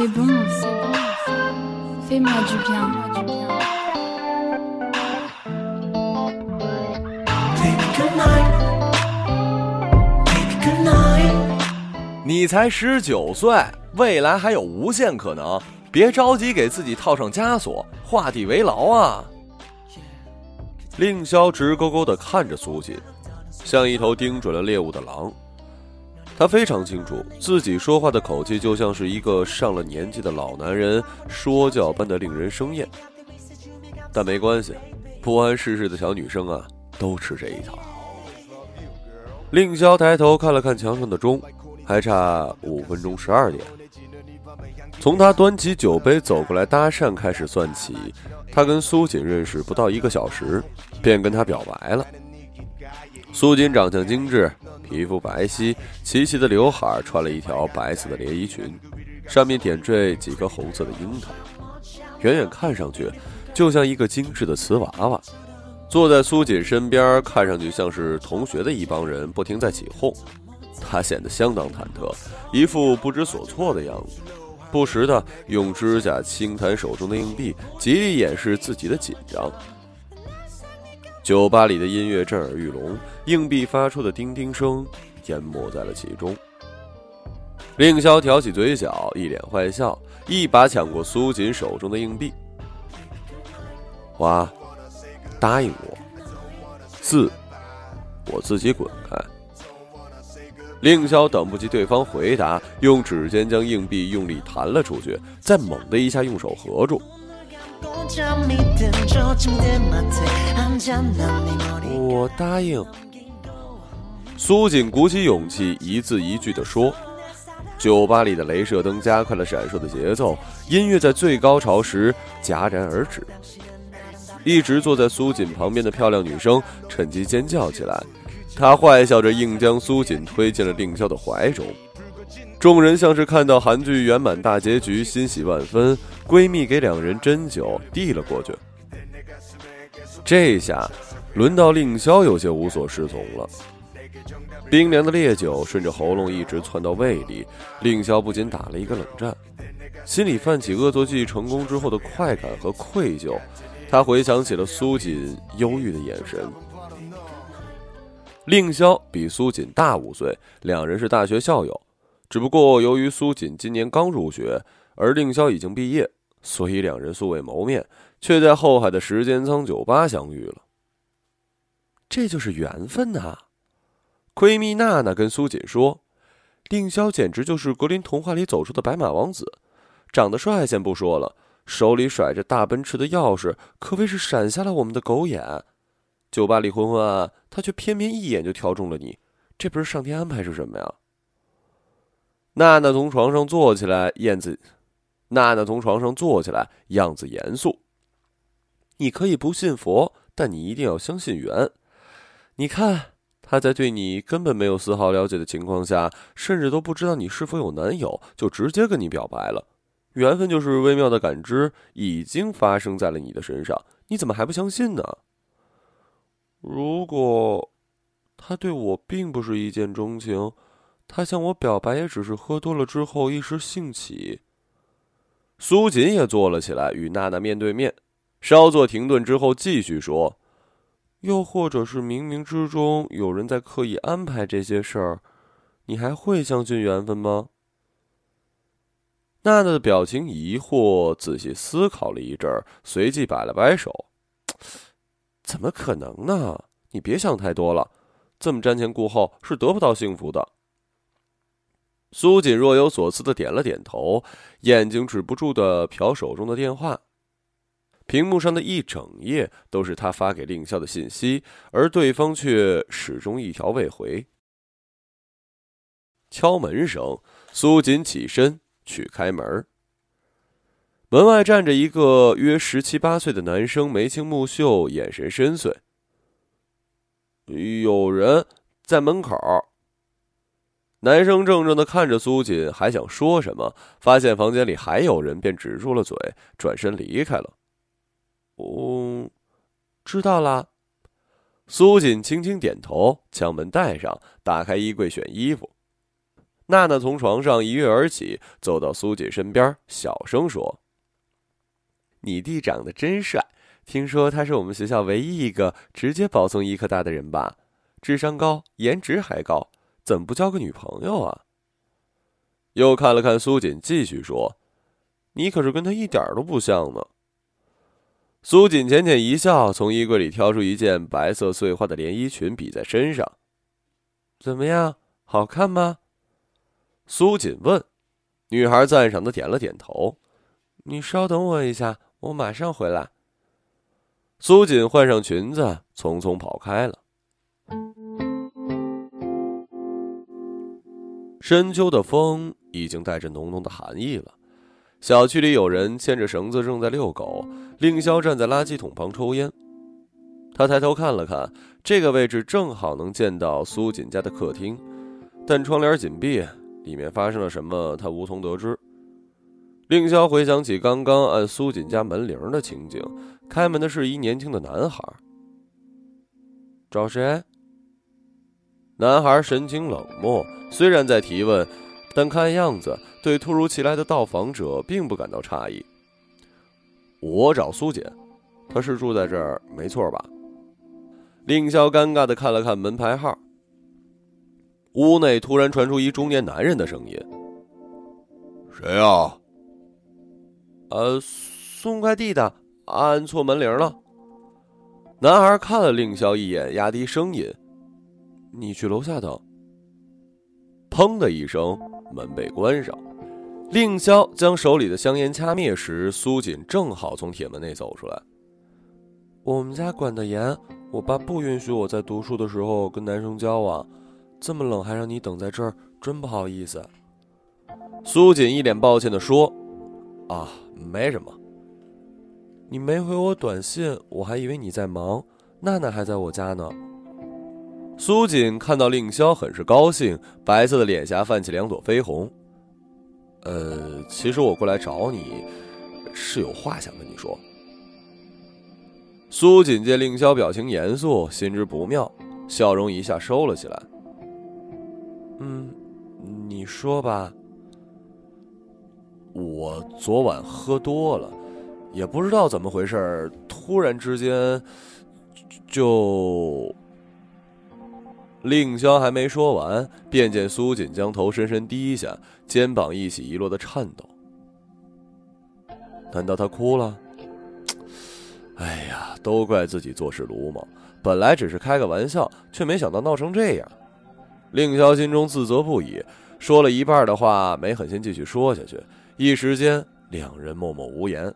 C'est bon, c'est bon. Fais-moi du bien. Baby, good night. Baby, good night. 你才十九岁，未来还有无限可能，别着急给自己套上枷锁，画地为牢啊！令萧直勾勾地看着苏锦，像一头盯准了猎物的狼。他非常清楚，自己说话的口气就像是一个上了年纪的老男人说教般的令人生厌。但没关系，不谙世事的小女生啊，都吃这一套。令萧抬头看了看墙上的钟，还差五分钟十二点。从他端起酒杯走过来搭讪开始算起，他跟苏锦认识不到一个小时，便跟他表白了。苏锦长相精致，皮肤白皙，齐齐的刘海，穿了一条白色的连衣裙，上面点缀几颗红色的樱桃，远远看上去就像一个精致的瓷娃娃。坐在苏锦身边，看上去像是同学的一帮人不停在起哄，他显得相当忐忑，一副不知所措的样子。不时的用指甲轻弹手中的硬币，极力掩饰自己的紧张。酒吧里的音乐震耳欲聋，硬币发出的叮叮声淹没在了其中。令萧挑起嘴角，一脸坏笑，一把抢过苏锦手中的硬币。花，答应我。四，我自己滚开。令萧等不及对方回答，用指尖将硬币用力弹了出去，再猛的一下用手合住。我答应。苏锦鼓起勇气，一字一句地说。酒吧里的镭射灯加快了闪烁的节奏，音乐在最高潮时戛然而止。一直坐在苏锦旁边的漂亮女生趁机尖叫起来。她坏笑着，硬将苏锦推进了令萧的怀中。众人像是看到韩剧圆满大结局，欣喜万分。闺蜜给两人针灸，递了过去。这下，轮到令萧有些无所适从了。冰凉的烈酒顺着喉咙一直窜到胃里，令萧不禁打了一个冷战，心里泛起恶作剧成功之后的快感和愧疚。他回想起了苏锦忧郁的眼神。令萧比苏锦大五岁，两人是大学校友。只不过由于苏锦今年刚入学，而令萧已经毕业，所以两人素未谋面，却在后海的时间仓酒吧相遇了。这就是缘分呐！闺蜜娜娜跟苏锦说：“令萧简直就是格林童话里走出的白马王子，长得帅先不说了，手里甩着大奔驰的钥匙，可谓是闪瞎了我们的狗眼。”酒吧里昏昏暗，他却偏偏一眼就挑中了你，这不是上天安排是什么呀？娜娜从床上坐起来，燕子。娜娜从床上坐起来，样子严肃。你可以不信佛，但你一定要相信缘。你看，他在对你根本没有丝毫了解的情况下，甚至都不知道你是否有男友，就直接跟你表白了。缘分就是微妙的感知，已经发生在了你的身上，你怎么还不相信呢？如果他对我并不是一见钟情，他向我表白也只是喝多了之后一时兴起。苏锦也坐了起来，与娜娜面对面，稍作停顿之后继续说：“又或者是冥冥之中有人在刻意安排这些事儿，你还会相信缘分吗？”娜娜的表情疑惑，仔细思考了一阵儿，随即摆了摆手。怎么可能呢？你别想太多了，这么瞻前顾后是得不到幸福的。苏锦若有所思的点了点头，眼睛止不住的瞟手中的电话，屏幕上的一整页都是他发给令萧的信息，而对方却始终一条未回。敲门声，苏锦起身去开门。门外站着一个约十七八岁的男生，眉清目秀，眼神深邃。有人在门口。男生怔怔的看着苏锦，还想说什么，发现房间里还有人，便止住了嘴，转身离开了。哦，知道了。苏锦轻轻点头，将门带上，打开衣柜选衣服。娜娜从床上一跃而起，走到苏锦身边，小声说：“你弟长得真帅，听说他是我们学校唯一一个直接保送医科大的人吧？智商高，颜值还高，怎么不交个女朋友啊？”又看了看苏锦，继续说：“你可是跟他一点都不像呢。”苏锦浅浅一笑，从衣柜里挑出一件白色碎花的连衣裙，比在身上。怎么样，好看吗？苏锦问。女孩赞赏的点了点头。你稍等我一下，我马上回来。苏锦换上裙子，匆匆跑开了。深秋的风已经带着浓浓的寒意了。小区里有人牵着绳子正在遛狗，令霄站在垃圾桶旁抽烟。他抬头看了看，这个位置正好能见到苏锦家的客厅，但窗帘紧闭，里面发生了什么他无从得知。令霄回想起刚刚按苏锦家门铃的情景，开门的是一年轻的男孩。找谁？男孩神情冷漠，虽然在提问，但看样子。对突如其来的到访者并不感到诧异。我找苏姐，她是住在这儿没错吧？令霄尴尬的看了看门牌号。屋内突然传出一中年男人的声音：“谁啊？”“呃，送快递的，按错门铃了。”男孩看了令霄一眼，压低声音：“你去楼下等。”砰的一声，门被关上。令霄将手里的香烟掐灭时，苏锦正好从铁门内走出来。我们家管得严，我爸不允许我在读书的时候跟男生交往。这么冷还让你等在这儿，真不好意思。苏锦一脸抱歉地说：“啊，没什么。你没回我短信，我还以为你在忙。娜娜还在我家呢。”苏锦看到令霄，很是高兴，白色的脸颊泛起两朵绯红。呃，其实我过来找你，是有话想跟你说。苏锦见令霄表情严肃，心知不妙，笑容一下收了起来。嗯，你说吧。我昨晚喝多了，也不知道怎么回事，突然之间就……令霄还没说完，便见苏锦将头深深低下，肩膀一起一落的颤抖。难道他哭了？哎呀，都怪自己做事鲁莽，本来只是开个玩笑，却没想到闹成这样。令霄心中自责不已，说了一半的话，没狠心继续说下去。一时间，两人默默无言。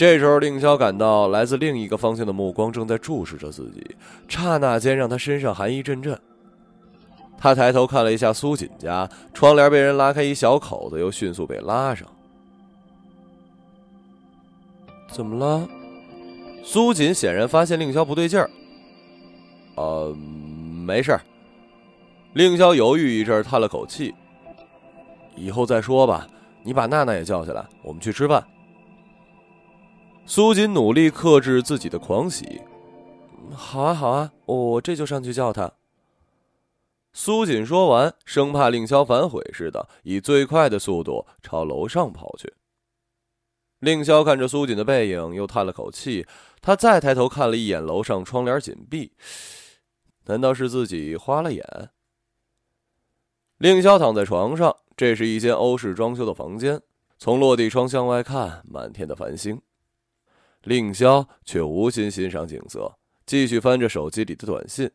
这时候，令霄感到来自另一个方向的目光正在注视着自己，刹那间让他身上寒意阵阵。他抬头看了一下苏锦家，窗帘被人拉开一小口子，又迅速被拉上。怎么了？苏锦显然发现令霄不对劲儿。呃，没事儿。令霄犹豫一阵，叹了口气：“以后再说吧。你把娜娜也叫下来，我们去吃饭。”苏锦努力克制自己的狂喜，好啊，好啊，我这就上去叫他。苏锦说完，生怕令霄反悔似的，以最快的速度朝楼上跑去。令霄看着苏锦的背影，又叹了口气。他再抬头看了一眼楼上，窗帘紧闭，难道是自己花了眼？令霄躺在床上，这是一间欧式装修的房间，从落地窗向外看，满天的繁星。令萧却无心欣赏景色，继续翻着手机里的短信。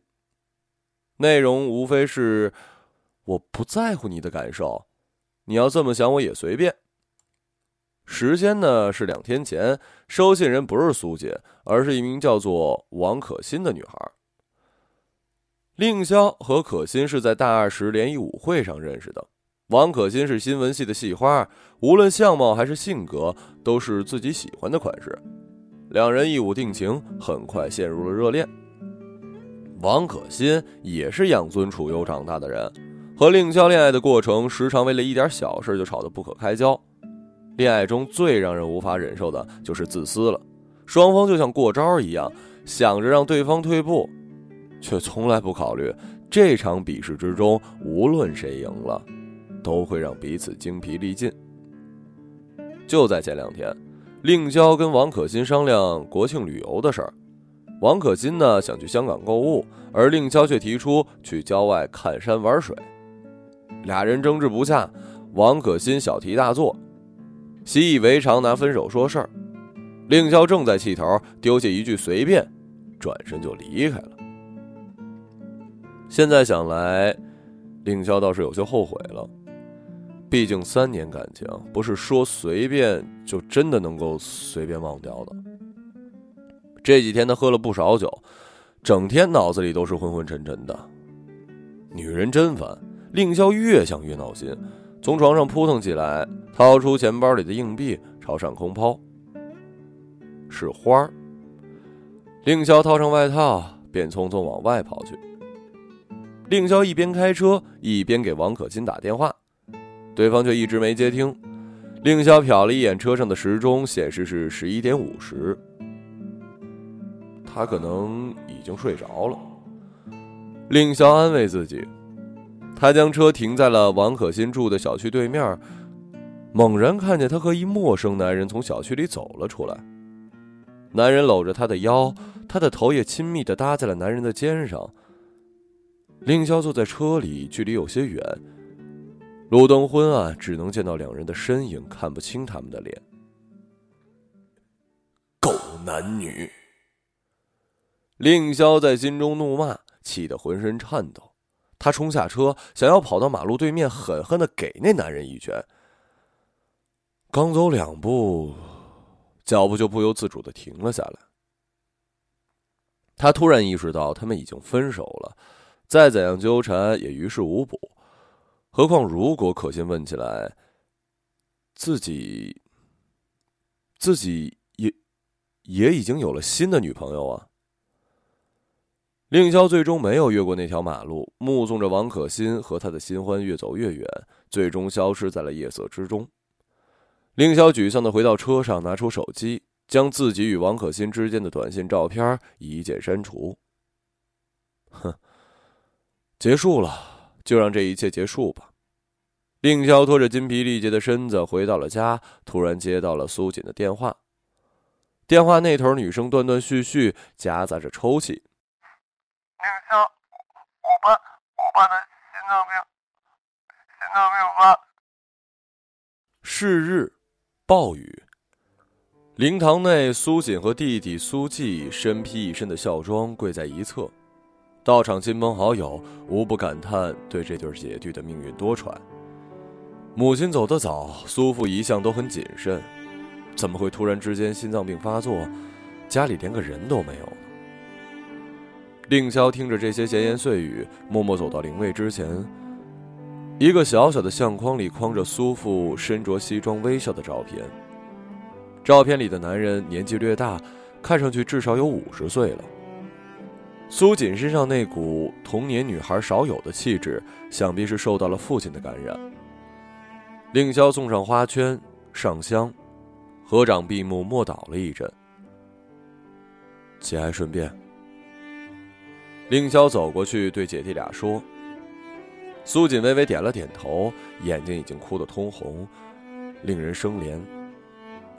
内容无非是“我不在乎你的感受，你要这么想我也随便。”时间呢是两天前，收信人不是苏姐，而是一名叫做王可心的女孩。令萧和可心是在大二时联谊舞会上认识的。王可心是新闻系的系花，无论相貌还是性格，都是自己喜欢的款式。两人一舞定情，很快陷入了热恋。王可心也是养尊处优长大的人，和令娇恋爱的过程，时常为了一点小事就吵得不可开交。恋爱中最让人无法忍受的就是自私了，双方就像过招一样，想着让对方退步，却从来不考虑这场比试之中，无论谁赢了，都会让彼此精疲力尽。就在前两天，令娇跟王可欣商量国庆旅游的事儿。王可欣呢想去香港购物，而令娇却提出去郊外看山玩水。俩人争执不下，王可欣小题大做，习以为常拿分手说事儿。令娇正在气头，丢下一句随便，转身就离开了。现在想来，令娇倒是有些后悔了。毕竟三年感情，不是说随便就真的能够随便忘掉的。这几天他喝了不少酒，整天脑子里都是昏昏沉沉的。女人真烦，令娇越想越闹心，从床上扑腾起来，掏出钱包里的硬币朝上空抛。是花儿。令娇套上外套，便匆匆往外跑去。令娇一边开车一边给王可欣打电话，对方却一直没接听。令霄瞟了一眼车上的时钟，显示是十一点五十。他可能已经睡着了。令娇安慰自己，他将车停在了王可欣住的小区对面，猛然看见他和一陌生男人从小区里走了出来。男人搂着她的腰，她的头也亲密的搭在了男人的肩上。令娇坐在车里，距离有些远，路灯昏暗，只能见到两人的身影，看不清他们的脸。狗男女！令娇在心中怒骂，气得浑身颤抖。她冲下车，想要跑到马路对面，狠狠的给那男人一拳。刚走两步，脚步就不由自主的停了下来。他突然意识到，他们已经分手了。再怎样纠缠也于事无补，何况如果可心问起来，自己自己也也已经有了新的女朋友啊。令娇最终没有越过那条马路，目送着王可心和他的新欢越走越远，最终消失在了夜色之中。令娇沮丧的回到车上，拿出手机，将自己与王可心之间的短信照片一键删除。哼。结束了，就让这一切结束吧。令娇拖着筋疲力竭的身子回到了家，突然接到了苏锦的电话。电话那头女生断断续续，夹杂着抽泣：“令娇，我爸，我爸的心脏病，心脏病发。”是日，暴雨。灵堂内，苏锦和弟弟苏季身披一身的孝装，跪在一侧。到场亲朋好友无不感叹对这对姐弟的命运多舛。母亲走得早，苏父一向都很谨慎，怎么会突然之间心脏病发作？家里连个人都没有呢。令娇听着这些闲言碎语，默默走到灵位之前。一个小小的相框里框着苏父身着西装微笑的照片。照片里的男人年纪略大，看上去至少有五十岁了。苏锦身上那股童年女孩少有的气质，想必是受到了父亲的感染。令萧送上花圈、上香，合掌闭目默祷了一阵。节哀顺变。令萧走过去对姐弟俩说：“苏锦微微点了点头，眼睛已经哭得通红，令人生怜。”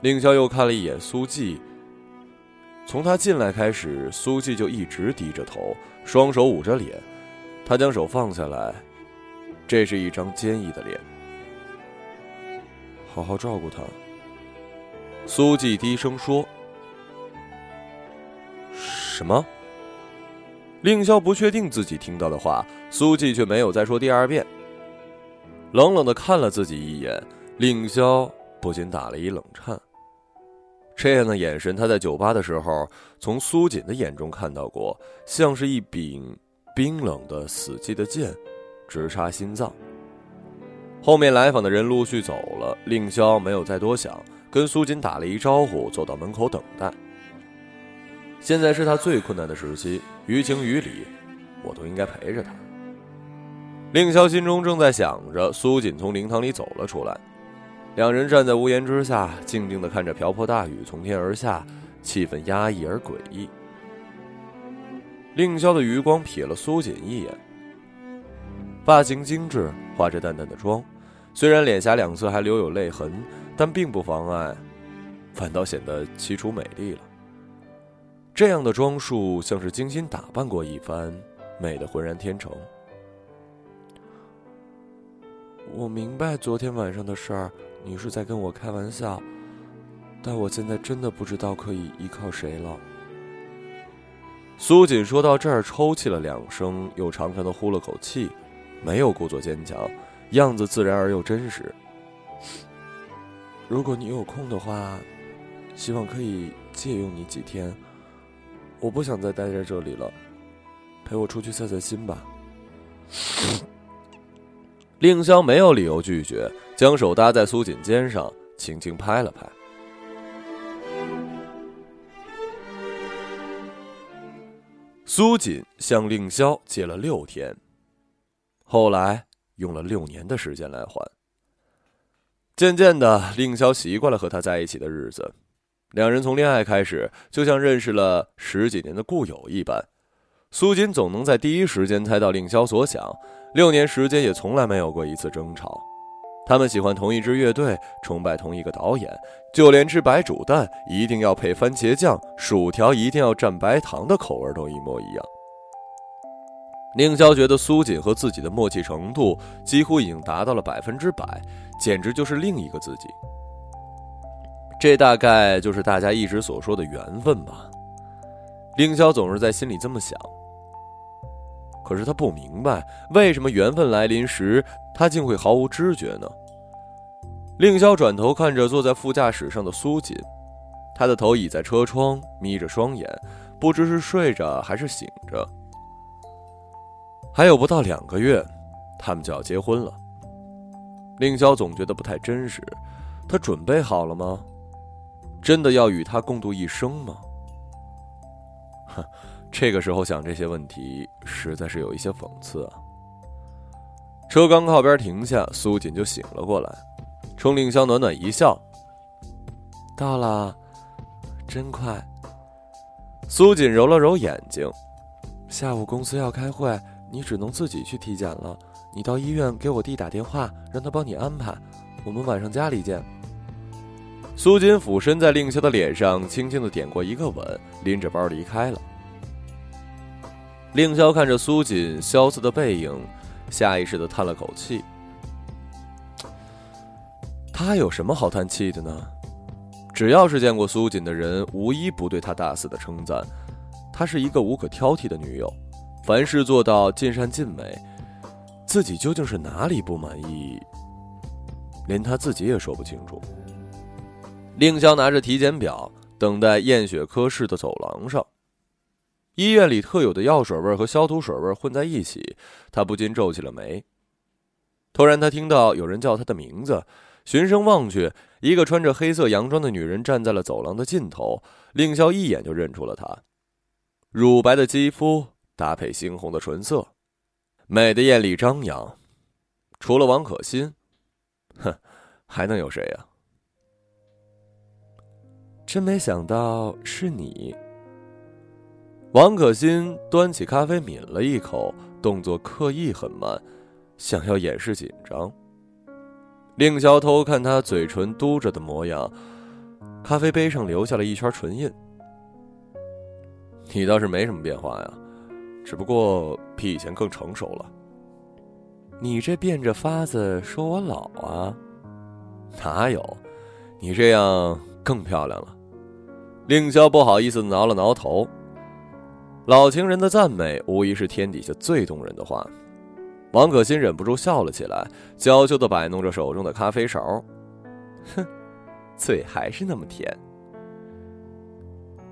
令萧又看了一眼苏季。从他进来开始，苏季就一直低着头，双手捂着脸。他将手放下来，这是一张坚毅的脸。好好照顾他。苏季低声说：“什么？”令萧不确定自己听到的话，苏季却没有再说第二遍。冷冷的看了自己一眼，令萧不禁打了一冷颤。这样的眼神，他在酒吧的时候从苏锦的眼中看到过，像是一柄冰冷的死寂的剑，直插心脏。后面来访的人陆续走了，令萧没有再多想，跟苏锦打了一招呼，走到门口等待。现在是他最困难的时期，于情于理，我都应该陪着他。令萧心中正在想着，苏锦从灵堂里走了出来。两人站在屋檐之下，静静的看着瓢泼大雨从天而下，气氛压抑而诡异。令萧的余光瞥了苏锦一眼，发型精致，化着淡淡的妆，虽然脸颊两侧还留有泪痕，但并不妨碍，反倒显得凄楚美丽了。这样的装束像是精心打扮过一番，美得浑然天成。我明白昨天晚上的事儿，你是在跟我开玩笑，但我现在真的不知道可以依靠谁了。苏锦说到这儿，抽泣了两声，又长长的呼了口气，没有故作坚强，样子自然而又真实。如果你有空的话，希望可以借用你几天。我不想再待在这里了，陪我出去散散心吧。令香没有理由拒绝，将手搭在苏锦肩上，轻轻拍了拍。苏锦向令萧借了六天，后来用了六年的时间来还。渐渐的，令萧习惯了和他在一起的日子，两人从恋爱开始，就像认识了十几年的故友一般。苏锦总能在第一时间猜到令萧所想，六年时间也从来没有过一次争吵。他们喜欢同一支乐队，崇拜同一个导演，就连吃白煮蛋一定要配番茄酱，薯条一定要蘸白糖的口味都一模一样。宁霄觉得苏锦和自己的默契程度几乎已经达到了百分之百，简直就是另一个自己。这大概就是大家一直所说的缘分吧。凌霄总是在心里这么想，可是他不明白为什么缘分来临时。他竟会毫无知觉呢？令萧转头看着坐在副驾驶上的苏锦，他的头倚在车窗，眯着双眼，不知是睡着还是醒着。还有不到两个月，他们就要结婚了。令萧总觉得不太真实，他准备好了吗？真的要与他共度一生吗？哼，这个时候想这些问题，实在是有一些讽刺啊。车刚靠边停下，苏锦就醒了过来，冲令萧暖暖一笑：“到了，真快。”苏锦揉了揉眼睛：“下午公司要开会，你只能自己去体检了。你到医院给我弟打电话，让他帮你安排。我们晚上家里见。”苏锦俯身在令萧的脸上轻轻的点过一个吻，拎着包离开了。令萧看着苏锦萧瑟的背影。下意识的叹了口气，他有什么好叹气的呢？只要是见过苏锦的人，无一不对他大肆的称赞。她是一个无可挑剔的女友，凡事做到尽善尽美。自己究竟是哪里不满意，连他自己也说不清楚。令萧拿着体检表，等待验血科室的走廊上。医院里特有的药水味和消毒水味混在一起，他不禁皱起了眉。突然，他听到有人叫他的名字，循声望去，一个穿着黑色洋装的女人站在了走廊的尽头。令萧一眼就认出了她，乳白的肌肤搭配猩红的唇色，美的艳丽张扬。除了王可心，哼，还能有谁呀？真没想到是你。王可心端起咖啡，抿了一口，动作刻意很慢，想要掩饰紧张。令萧偷看他嘴唇嘟着的模样，咖啡杯上留下了一圈唇印。你倒是没什么变化呀，只不过比以前更成熟了。你这变着法子说我老啊？哪有？你这样更漂亮了。令萧不好意思挠了挠头。老情人的赞美无疑是天底下最动人的话，王可心忍不住笑了起来，娇羞的摆弄着手中的咖啡勺，哼，嘴还是那么甜。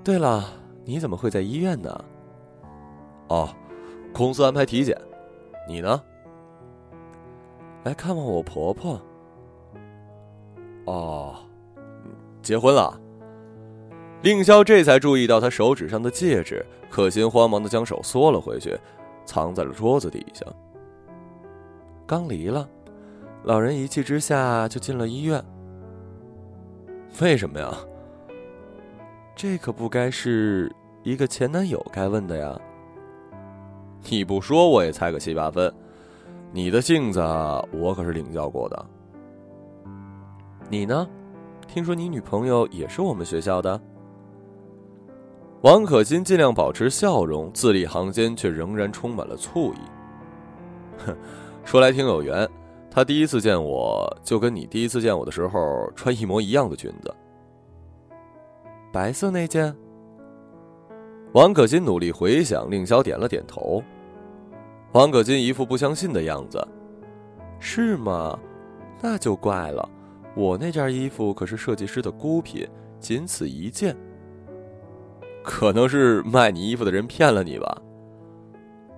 对了，你怎么会在医院呢？哦，公司安排体检，你呢？来看望我婆婆。哦，结婚了。令萧这才注意到他手指上的戒指，可心慌忙的将手缩了回去，藏在了桌子底下。刚离了，老人一气之下就进了医院。为什么呀？这可不该是一个前男友该问的呀。你不说我也猜个七八分。你的性子我可是领教过的。你呢？听说你女朋友也是我们学校的？王可心尽量保持笑容，字里行间却仍然充满了醋意。哼，说来挺有缘，她第一次见我就跟你第一次见我的时候穿一模一样的裙子，白色那件。王可心努力回想，令萧点了点头。王可心一副不相信的样子：“是吗？那就怪了。我那件衣服可是设计师的孤品，仅此一件。可能是卖你衣服的人骗了你吧？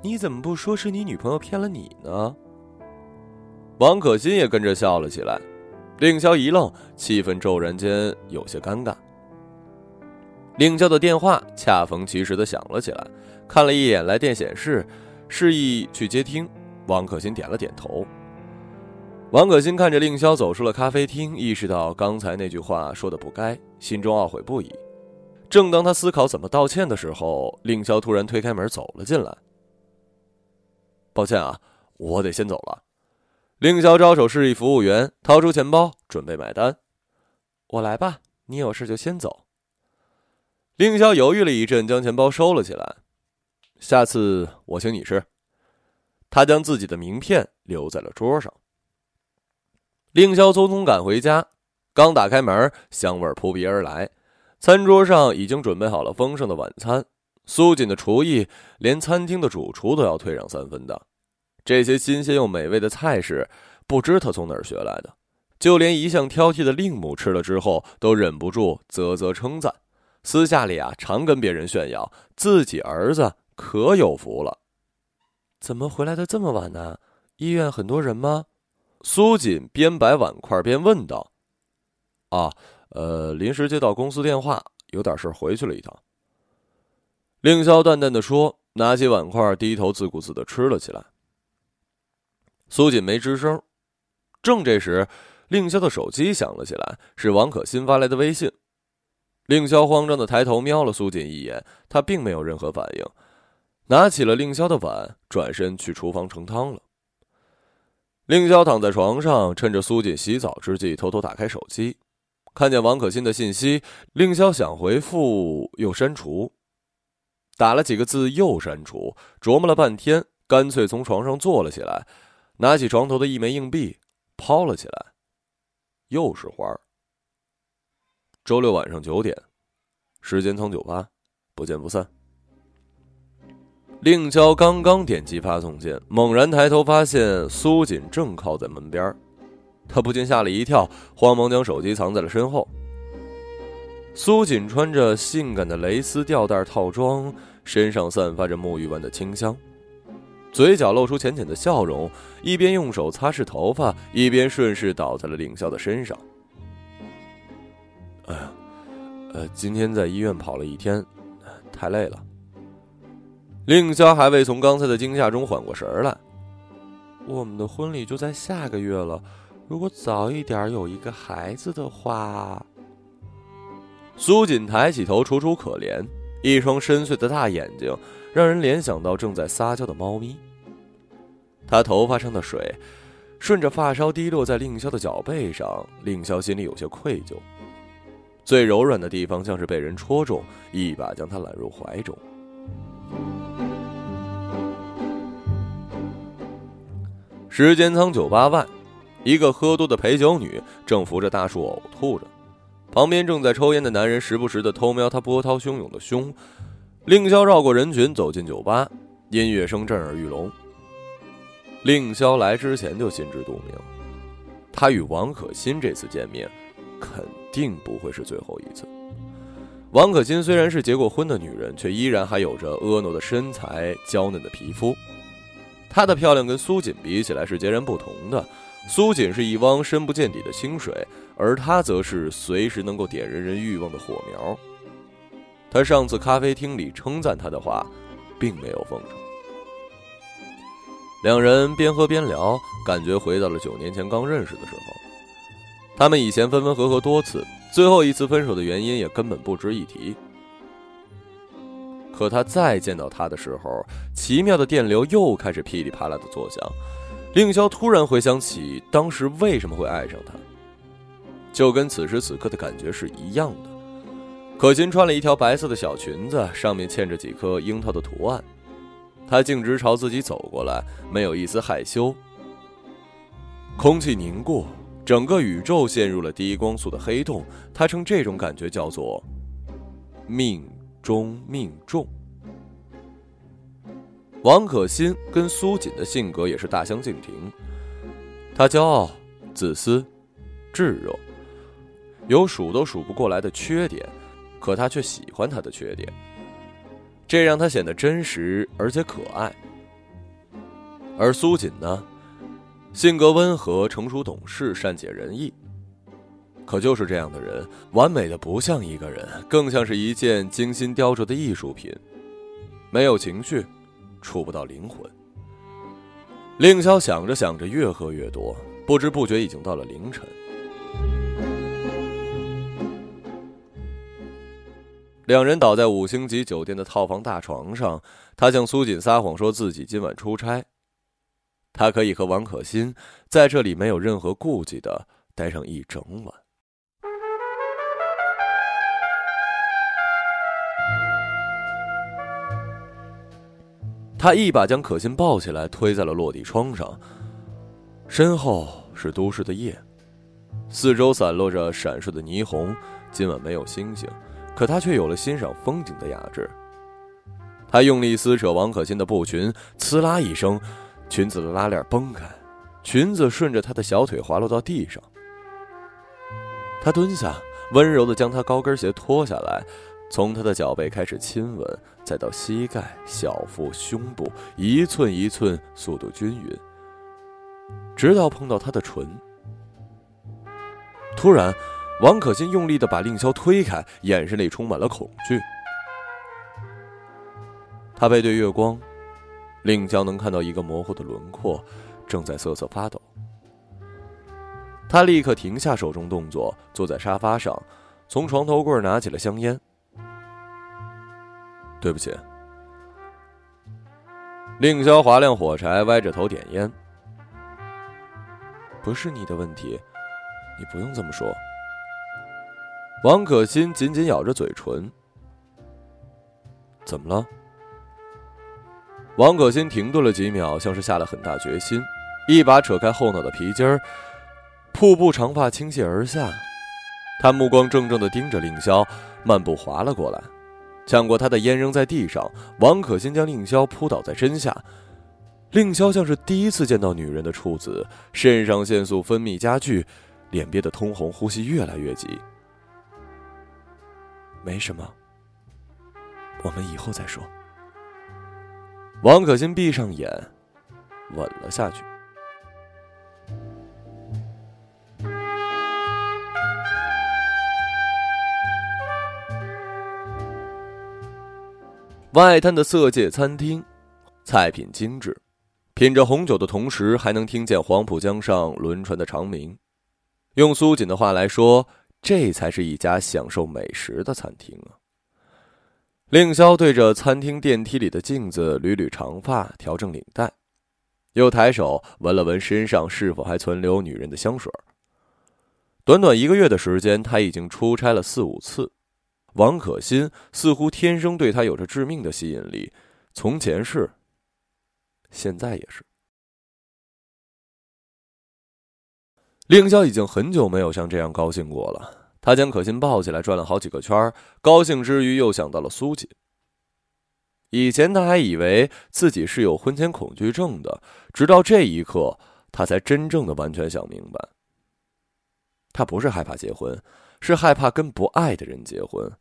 你怎么不说是你女朋友骗了你呢？”王可心也跟着笑了起来。令萧一愣，气氛骤然间有些尴尬。令萧的电话恰逢其时的响了起来，看了一眼来电显示。示意去接听，王可心点了点头。王可心看着令萧走出了咖啡厅，意识到刚才那句话说的不该，心中懊悔不已。正当他思考怎么道歉的时候，令萧突然推开门走了进来。抱歉啊，我得先走了。令萧招手示意服务员掏出钱包准备买单。我来吧，你有事就先走。令萧犹豫了一阵，将钱包收了起来。下次我请你吃。他将自己的名片留在了桌上。令萧匆匆赶回家，刚打开门，香味扑鼻而来。餐桌上已经准备好了丰盛的晚餐。苏锦的厨艺，连餐厅的主厨都要退让三分的。这些新鲜又美味的菜式，不知他从哪儿学来的。就连一向挑剔的令母吃了之后，都忍不住啧啧称赞。私下里啊，常跟别人炫耀自己儿子。可有福了，怎么回来的这么晚呢？医院很多人吗？苏锦边摆碗筷边问道。啊，呃，临时接到公司电话，有点事回去了一趟。令萧淡淡的说，拿起碗筷，低头自顾自的吃了起来。苏锦没吱声。正这时，令萧的手机响了起来，是王可心发来的微信。令萧慌张的抬头瞄了苏锦一眼，他并没有任何反应。拿起了令萧的碗，转身去厨房盛汤了。令萧躺在床上，趁着苏锦洗澡之际，偷偷打开手机，看见王可心的信息，令萧想回复又删除，打了几个字又删除，琢磨了半天，干脆从床上坐了起来，拿起床头的一枚硬币抛了起来，又是花儿。周六晚上九点，时间仓酒吧，不见不散。令萧刚刚点击发送键，猛然抬头发现苏锦正靠在门边他不禁吓了一跳，慌忙将手机藏在了身后。苏锦穿着性感的蕾丝吊带套装，身上散发着沐浴丸的清香，嘴角露出浅浅的笑容，一边用手擦拭头发，一边顺势倒在了凌霄的身上。哎呀，呃，今天在医院跑了一天，太累了。令霄还未从刚才的惊吓中缓过神来。我们的婚礼就在下个月了，如果早一点有一个孩子的话。苏锦抬起头，楚楚可怜，一双深邃的大眼睛让人联想到正在撒娇的猫咪。她头发上的水顺着发梢滴落在令萧的脚背上，令萧心里有些愧疚。最柔软的地方像是被人戳中，一把将她揽入怀中。时间仓酒吧外，一个喝多的陪酒女正扶着大树呕吐着，旁边正在抽烟的男人时不时的偷瞄她波涛汹涌的胸。令萧绕过人群走进酒吧，音乐声震耳欲聋。令萧来之前就心知肚明，他与王可心这次见面，肯定不会是最后一次。王可心虽然是结过婚的女人，却依然还有着婀娜的身材、娇嫩的皮肤。她的漂亮跟苏锦比起来是截然不同的，苏锦是一汪深不见底的清水，而她则是随时能够点燃人欲望的火苗。他上次咖啡厅里称赞她的话，并没有奉承。两人边喝边聊，感觉回到了九年前刚认识的时候。他们以前分分合合多次，最后一次分手的原因也根本不值一提。可他再见到他的时候，奇妙的电流又开始噼里啪啦的作响，令萧突然回想起当时为什么会爱上他，就跟此时此刻的感觉是一样的。可心穿了一条白色的小裙子，上面嵌着几颗樱桃的图案。她径直朝自己走过来，没有一丝害羞。空气凝固，整个宇宙陷入了低光速的黑洞。他称这种感觉叫做“命中命中”。王可欣跟苏锦的性格也是大相径庭。她骄傲、自私、炙热，有数都数不过来的缺点。可他却喜欢他的缺点，这让他显得真实而且可爱。而苏锦呢，性格温和、成熟懂事、善解人意。可就是这样的人，完美的不像一个人，更像是一件精心雕琢的艺术品，没有情绪，触不到灵魂。令萧想着想着，越喝越多，不知不觉已经到了凌晨。两人倒在五星级酒店的套房大床上，他向苏锦撒谎说自己今晚出差，他可以和王可欣在这里没有任何顾忌的待上一整晚。他一把将可心抱起来，推在了落地窗上。身后是都市的夜，四周散落着闪烁的霓虹，今晚没有星星。可他却有了欣赏风景的雅致。他用力撕扯王可欣的布裙，呲啦一声，裙子的拉链崩开，裙子顺着他的小腿滑落到地上。他蹲下，温柔的将他高跟鞋脱下来，从他的脚背开始亲吻，再到膝盖、小腹、胸部，一寸一寸，速度均匀，直到碰到他的唇。突然。王可欣用力的把令萧推开，眼神里充满了恐惧。他背对月光，令萧能看到一个模糊的轮廓，正在瑟瑟发抖。他立刻停下手中动作，坐在沙发上，从床头柜拿起了香烟。对不起。令萧划亮火柴，歪着头点烟。不是你的问题，你不用这么说。王可欣紧紧咬着嘴唇。怎么了？王可欣停顿了几秒，像是下了很大决心，一把扯开后脑的皮筋儿，瀑布长发倾泻而下。他目光怔怔的盯着令萧，漫步滑了过来，抢过他的烟扔在地上。王可欣将令潇扑倒在身下。令潇像是第一次见到女人的处子，肾上腺素分泌加剧，脸憋得通红，呼吸越来越急。没什么，我们以后再说。王可欣闭上眼，吻了下去。外滩的色界餐厅，菜品精致，品着红酒的同时，还能听见黄浦江上轮船的长鸣。用苏锦的话来说。这才是一家享受美食的餐厅啊！令萧对着餐厅电梯里的镜子捋捋长发，调整领带，又抬手闻了闻身上是否还存留女人的香水。短短一个月的时间，他已经出差了四五次。王可欣似乎天生对他有着致命的吸引力，从前是，现在也是。令萧已经很久没有像这样高兴过了。他将可心抱起来，转了好几个圈高兴之余又想到了苏锦。以前他还以为自己是有婚前恐惧症的，直到这一刻，他才真正的完全想明白。他不是害怕结婚，是害怕跟不爱的人结婚。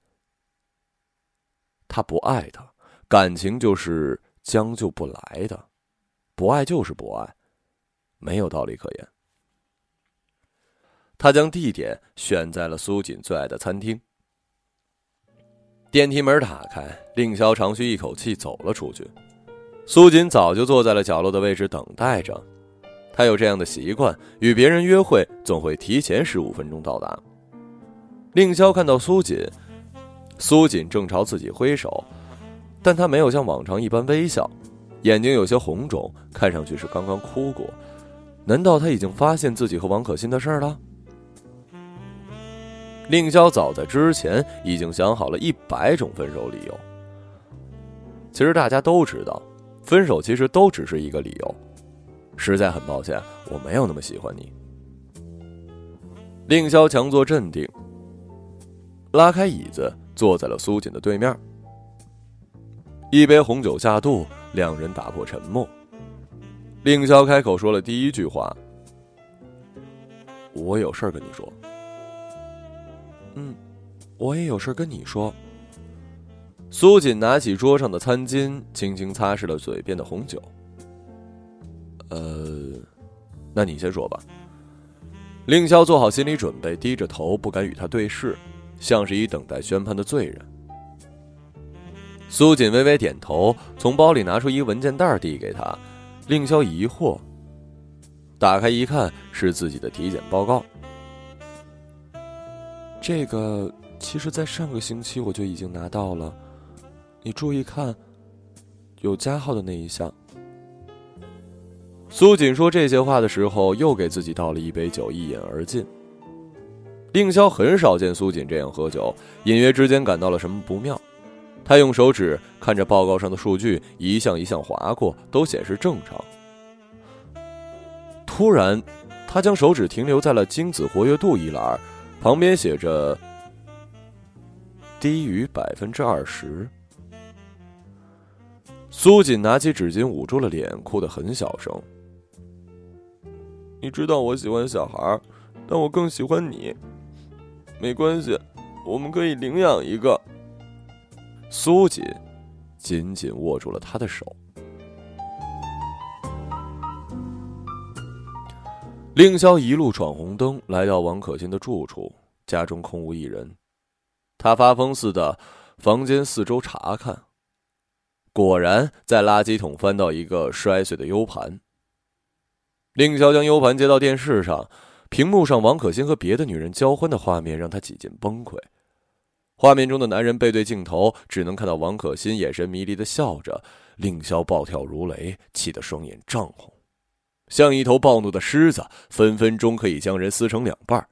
他不爱他，感情就是将就不来的，不爱就是不爱，没有道理可言。他将地点选在了苏锦最爱的餐厅。电梯门打开，令萧长吁一口气走了出去。苏锦早就坐在了角落的位置等待着。他有这样的习惯，与别人约会总会提前十五分钟到达。令萧看到苏锦，苏锦正朝自己挥手，但他没有像往常一般微笑，眼睛有些红肿，看上去是刚刚哭过。难道他已经发现自己和王可欣的事儿了？令萧早在之前已经想好了一百种分手理由。其实大家都知道，分手其实都只是一个理由。实在很抱歉，我没有那么喜欢你。令萧强作镇定，拉开椅子，坐在了苏锦的对面。一杯红酒下肚，两人打破沉默。令萧开口说了第一句话：“我有事儿跟你说。”“嗯，我也有事儿跟你说。”苏锦拿起桌上的餐巾，轻轻擦拭了嘴边的红酒。“呃，那你先说吧。”令萧做好心理准备，低着头，不敢与他对视，像是一等待宣判的罪人。苏锦微微点头，从包里拿出一个文件袋递给他。令萧疑惑，打开一看，是自己的体检报告。这个其实，在上个星期我就已经拿到了，你注意看，有加号的那一项。苏锦说这些话的时候，又给自己倒了一杯酒，一饮而尽。令萧很少见苏锦这样喝酒，隐约之间感到了什么不妙。他用手指看着报告上的数据，一项一项划过，都显示正常。突然，他将手指停留在了精子活跃度一栏，旁边写着“低于百分之二十”。苏锦拿起纸巾捂住了脸，哭得很小声。你知道我喜欢小孩，但我更喜欢你。没关系，我们可以领养一个。苏锦紧紧握住了他的手。令萧一路闯红灯，来到王可欣的住处，家中空无一人。他发疯似的房间四周查看，果然在垃圾桶翻到一个摔碎的 U 盘。令萧将 U 盘接到电视上，屏幕上王可欣和别的女人交欢的画面让他几近崩溃。画面中的男人背对镜头，只能看到王可欣眼神迷离的笑着。令萧暴跳如雷，气得双眼涨红，像一头暴怒的狮子，分分钟可以将人撕成两半。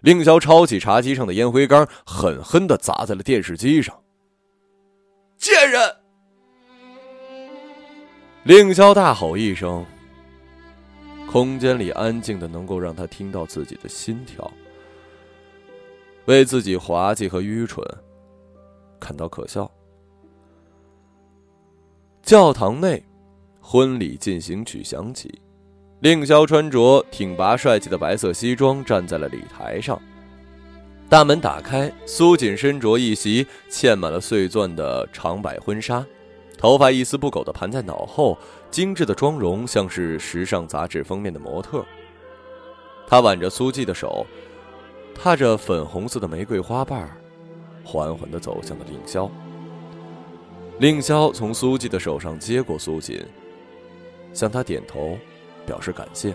令萧抄起茶几上的烟灰缸，狠狠的砸在了电视机上。贱人！令萧大吼一声，空间里安静的能够让他听到自己的心跳。为自己滑稽和愚蠢感到可笑。教堂内，婚礼进行曲响起，令萧穿着挺拔帅气的白色西装站在了礼台上。大门打开，苏锦身着一袭嵌满了碎钻的长摆婚纱，头发一丝不苟的盘在脑后，精致的妆容像是时尚杂志封面的模特。他挽着苏季的手。踏着粉红色的玫瑰花瓣缓缓的走向了令萧。令萧从苏季的手上接过苏锦，向他点头，表示感谢。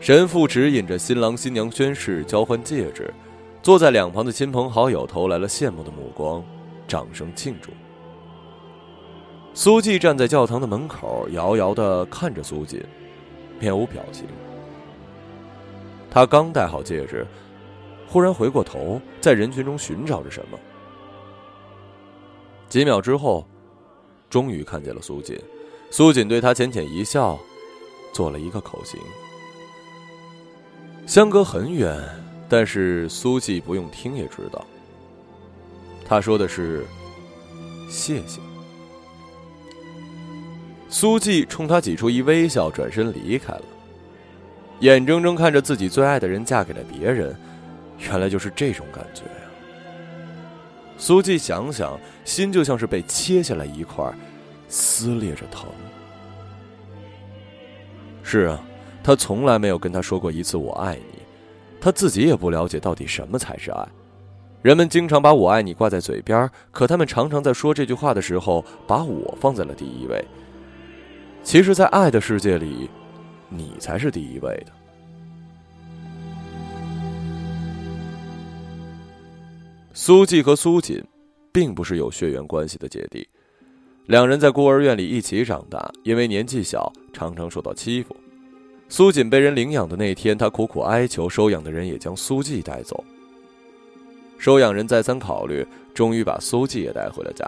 神父指引着新郎新娘宣誓交换戒指，坐在两旁的亲朋好友投来了羡慕的目光，掌声庆祝。苏季站在教堂的门口，遥遥的看着苏锦，面无表情。他刚戴好戒指。忽然回过头，在人群中寻找着什么。几秒之后，终于看见了苏锦。苏锦对他浅浅一笑，做了一个口型。相隔很远，但是苏季不用听也知道，他说的是“谢谢”。苏季冲他挤出一微笑，转身离开了，眼睁睁看着自己最爱的人嫁给了别人。原来就是这种感觉呀！苏季想想，心就像是被切下来一块，撕裂着疼。是啊，他从来没有跟他说过一次“我爱你”，他自己也不了解到底什么才是爱。人们经常把我爱你挂在嘴边，可他们常常在说这句话的时候，把我放在了第一位。其实，在爱的世界里，你才是第一位的。苏季和苏锦，并不是有血缘关系的姐弟，两人在孤儿院里一起长大，因为年纪小，常常受到欺负。苏锦被人领养的那天，他苦苦哀求收养的人也将苏季带走。收养人再三考虑，终于把苏季也带回了家。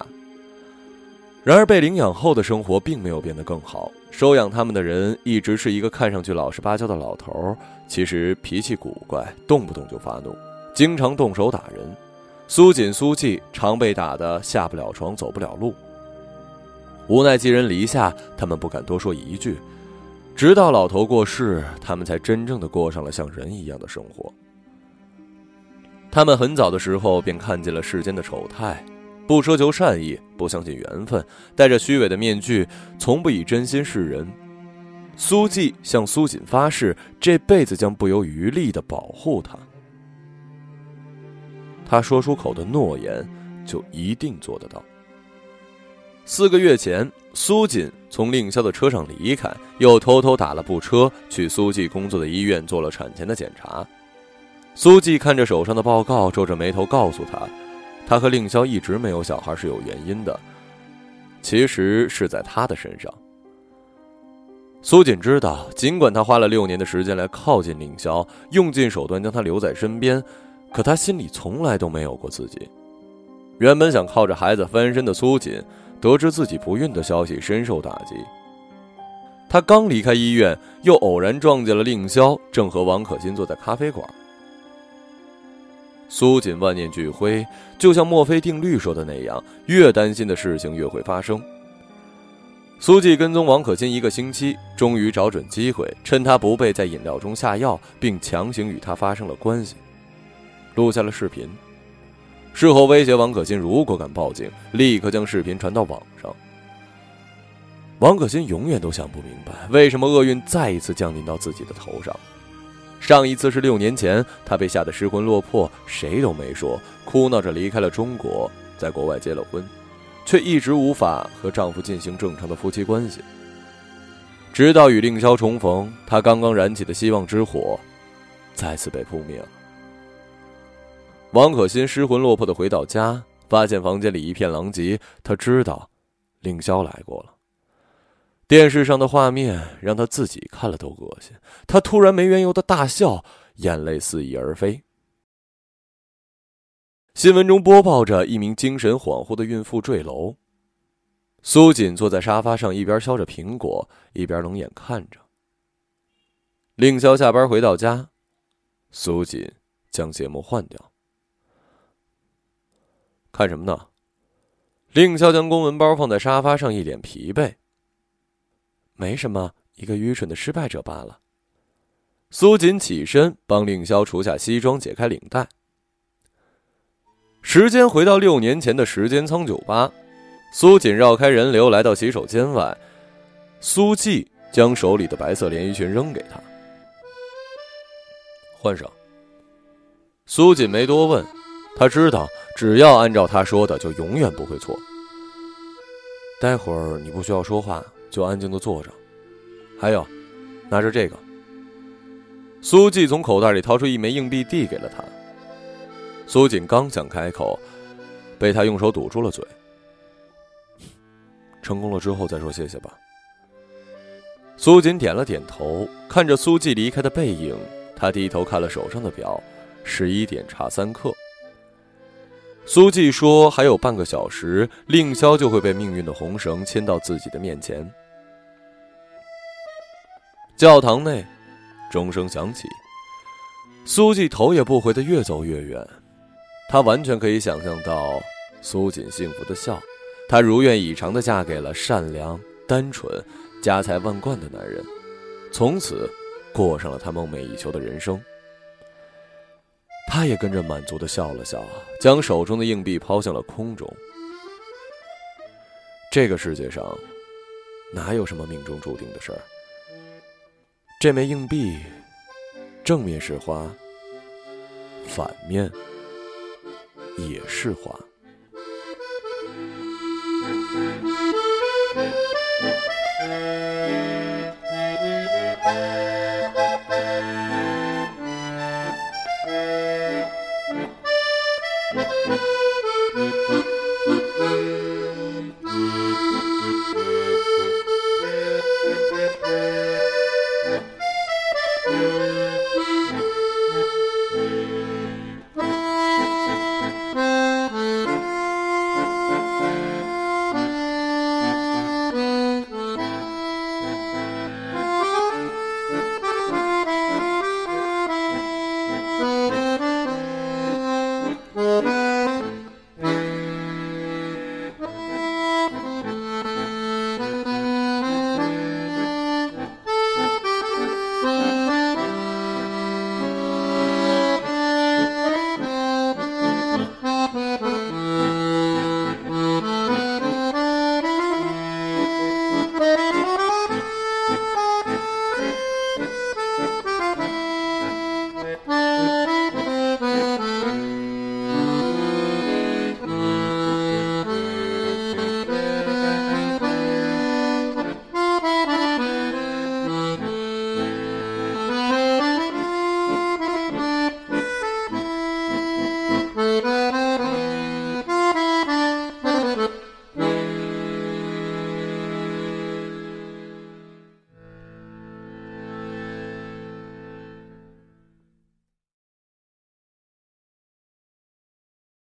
然而，被领养后的生活并没有变得更好。收养他们的人一直是一个看上去老实巴交的老头，其实脾气古怪，动不动就发怒，经常动手打人。苏锦、苏季常被打得下不了床、走不了路。无奈寄人篱下，他们不敢多说一句。直到老头过世，他们才真正的过上了像人一样的生活。他们很早的时候便看见了世间的丑态，不奢求善意，不相信缘分，戴着虚伪的面具，从不以真心示人。苏季向苏锦发誓，这辈子将不遗余力的保护他。他说出口的诺言，就一定做得到。四个月前，苏锦从令霄的车上离开，又偷偷打了部车去苏季工作的医院做了产前的检查。苏季看着手上的报告，皱着眉头告诉他，他和令霄一直没有小孩是有原因的，其实是在他的身上。苏锦知道，尽管他花了六年的时间来靠近令霄，用尽手段将他留在身边，可他心里从来都没有过自己。原本想靠着孩子翻身的苏锦。得知自己不孕的消息，深受打击。他刚离开医院，又偶然撞见了令霄，正和王可欣坐在咖啡馆。苏锦万念俱灰，就像墨菲定律说的那样，越担心的事情越会发生。苏季跟踪王可欣一个星期，终于找准机会，趁他不备，在饮料中下药，并强行与他发生了关系，录下了视频。事后威胁王可欣，如果敢报警，立刻将视频传到网上。王可欣永远都想不明白，为什么厄运再一次降临到自己的头上。上一次是六年前，她被吓得失魂落魄，谁都没说，哭闹着离开了中国，在国外结了婚，却一直无法和丈夫进行正常的夫妻关系。直到与令霄重逢，她刚刚燃起的希望之火，再次被扑灭了。王可欣失魂落魄的回到家，发现房间里一片狼藉。他知道，令霄来过了。电视上的画面让他自己看了都恶心。他突然没缘由的大笑，眼泪肆意而飞。新闻中播报着一名精神恍惚的孕妇坠楼。苏锦坐在沙发上，一边削着苹果，一边冷眼看着。令霄下班回到家，苏锦将节目换掉。看什么呢？令潇将公文包放在沙发上，一脸疲惫。没什么，一个愚蠢的失败者罢了。苏锦起身帮令潇除下西装，解开领带。时间回到六年前的时间仓酒吧，苏锦绕开人流，来到洗手间外。苏季将手里的白色连衣裙扔给他，换上。苏锦没多问，他知道。只要按照他说的，就永远不会错。待会儿你不需要说话，就安静的坐着。还有，拿着这个。苏季从口袋里掏出一枚硬币，递给了他。苏锦刚想开口，被他用手堵住了嘴。成功了之后再说谢谢吧。苏锦点了点头，看着苏季离开的背影，他低头看了手上的表，十一点差三刻。苏季说：“还有半个小时，令霄就会被命运的红绳牵到自己的面前。”教堂内，钟声响起。苏季头也不回的越走越远，他完全可以想象到苏锦幸福的笑，她如愿以偿的嫁给了善良、单纯、家财万贯的男人，从此过上了她梦寐以求的人生。他也跟着满足的笑了笑，将手中的硬币抛向了空中。这个世界上，哪有什么命中注定的事儿？这枚硬币，正面是花，反面也是花。